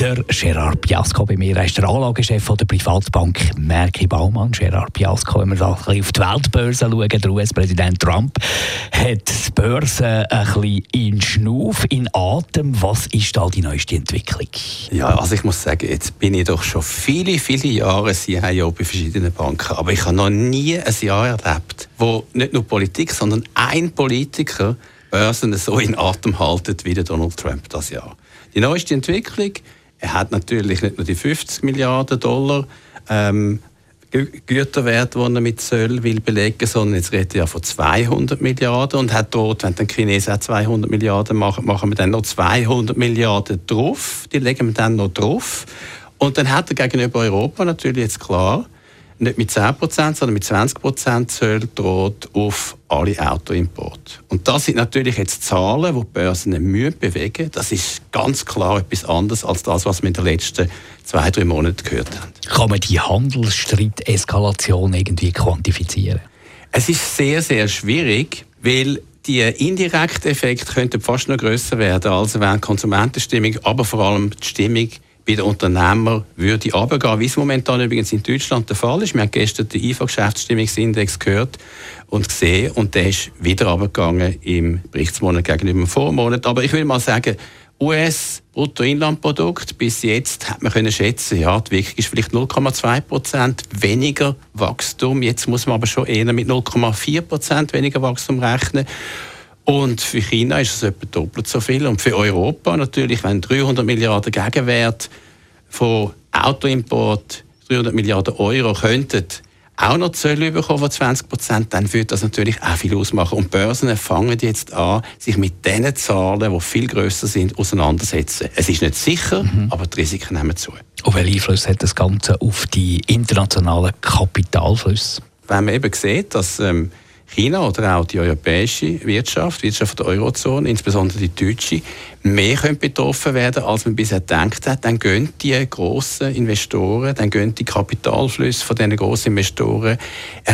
der Gerard Piasco bei mir. Er ist der Anlagechef der Privatbank Merki Baumann. Gerard Piasco, wenn wir auf die Weltbörse schauen, der US-Präsident Trump hat die Börse ein bisschen in Schnuff, in Atem. Was ist da die neueste Entwicklung? Ja, also ich muss sagen, jetzt bin ich doch schon viele, viele Jahre CIO bei verschiedenen Banken, aber ich habe noch nie ein Jahr erlebt, wo nicht nur Politik, sondern ein Politiker Börsen so in Atem haltet wie Donald Trump das Jahr. Die neueste Entwicklung er hat natürlich nicht nur die 50 Milliarden Dollar ähm, Güterwert, die er mit Zöll will belegen, sondern jetzt redet er ja von 200 Milliarden und hat dort, wenn die Chinesen auch 200 Milliarden machen, machen wir dann noch 200 Milliarden drauf. Die legen wir dann noch drauf. Und dann hat er gegenüber Europa natürlich jetzt klar, nicht mit 10%, sondern mit 20% Zölle droht auf alle Autoimporte. Und das sind natürlich jetzt Zahlen, die die Börsen nicht bewegen Das ist ganz klar etwas anderes als das, was wir in den letzten zwei, drei Monaten gehört haben. Kann man die Handelsstreit-Eskalation irgendwie quantifizieren? Es ist sehr, sehr schwierig, weil die indirekten Effekte könnten fast noch größer werden, als wenn die Konsumentenstimmung, aber vor allem die Stimmung bei den Unternehmern würde runtergehen, wie es momentan übrigens in Deutschland der Fall ist. Wir haben gestern den IFA-Geschäftsstimmungsindex gehört und gesehen und der ist wieder runtergegangen im Berichtsmonat gegenüber dem Vormonat. Aber ich will mal sagen, US Bruttoinlandprodukt bis jetzt hat man können schätzen, ja, die Wirkung ist vielleicht 0,2 Prozent weniger Wachstum. Jetzt muss man aber schon eher mit 0,4 Prozent weniger Wachstum rechnen. Und für China ist es etwa doppelt so viel. Und für Europa natürlich, wenn 300 Milliarden Gegenwert von Autoimport, 300 Milliarden Euro könnten auch noch Zölle bekommen von 20 Prozent, dann würde das natürlich auch viel ausmachen. Und Börsen fangen jetzt an, sich mit diesen Zahlen, die viel grösser sind, auseinandersetzen. Es ist nicht sicher, mhm. aber die Risiken nehmen zu. Und welchen Einfluss hat das Ganze auf die internationalen Kapitalflüsse? Wenn man eben sieht, dass ähm, China oder auch die europäische Wirtschaft, die Wirtschaft der Eurozone, insbesondere die deutsche, mehr betroffen werden, als man bisher gedacht hat, dann gehen die grossen Investoren, dann gehen die Kapitalflüsse von diesen grossen Investoren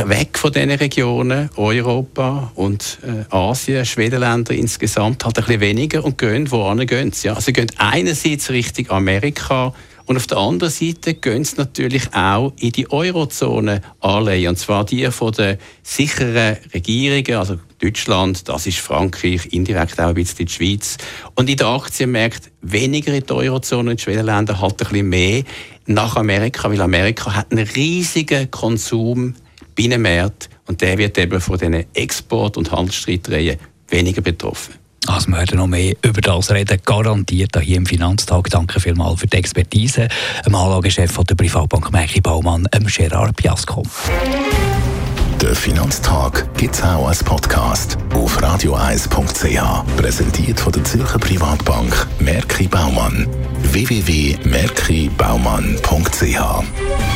weg von diesen Regionen, Europa und äh, Asien, Schwedenländer insgesamt halt ein bisschen weniger und gehen, wohin gehen sie? Ja, sie gehen einerseits Richtung Amerika, und auf der anderen Seite gehen sie natürlich auch in die Eurozone anleihen. Und zwar die von den sicheren Regierungen, also Deutschland, das ist Frankreich, indirekt auch ein bisschen die Schweiz. Und in den Aktienmärkten weniger in die Eurozone und Schwedenländer halt ein bisschen mehr nach Amerika, weil Amerika hat einen riesigen Konsum Binnenmarkt und der wird eben von diesen Export- und Handelsstreitereien weniger betroffen. Also wir werden noch mehr über das reden, garantiert hier im Finanztag. Danke vielmals für die Expertise. Dem Anlagechef der Privatbank Merki Baumann, Gerard Piasco. Der Finanztag gibt es auch als Podcast auf radioeis.ch. Präsentiert von der Zürcher Privatbank Merki Baumann. www.merkibaumann.ch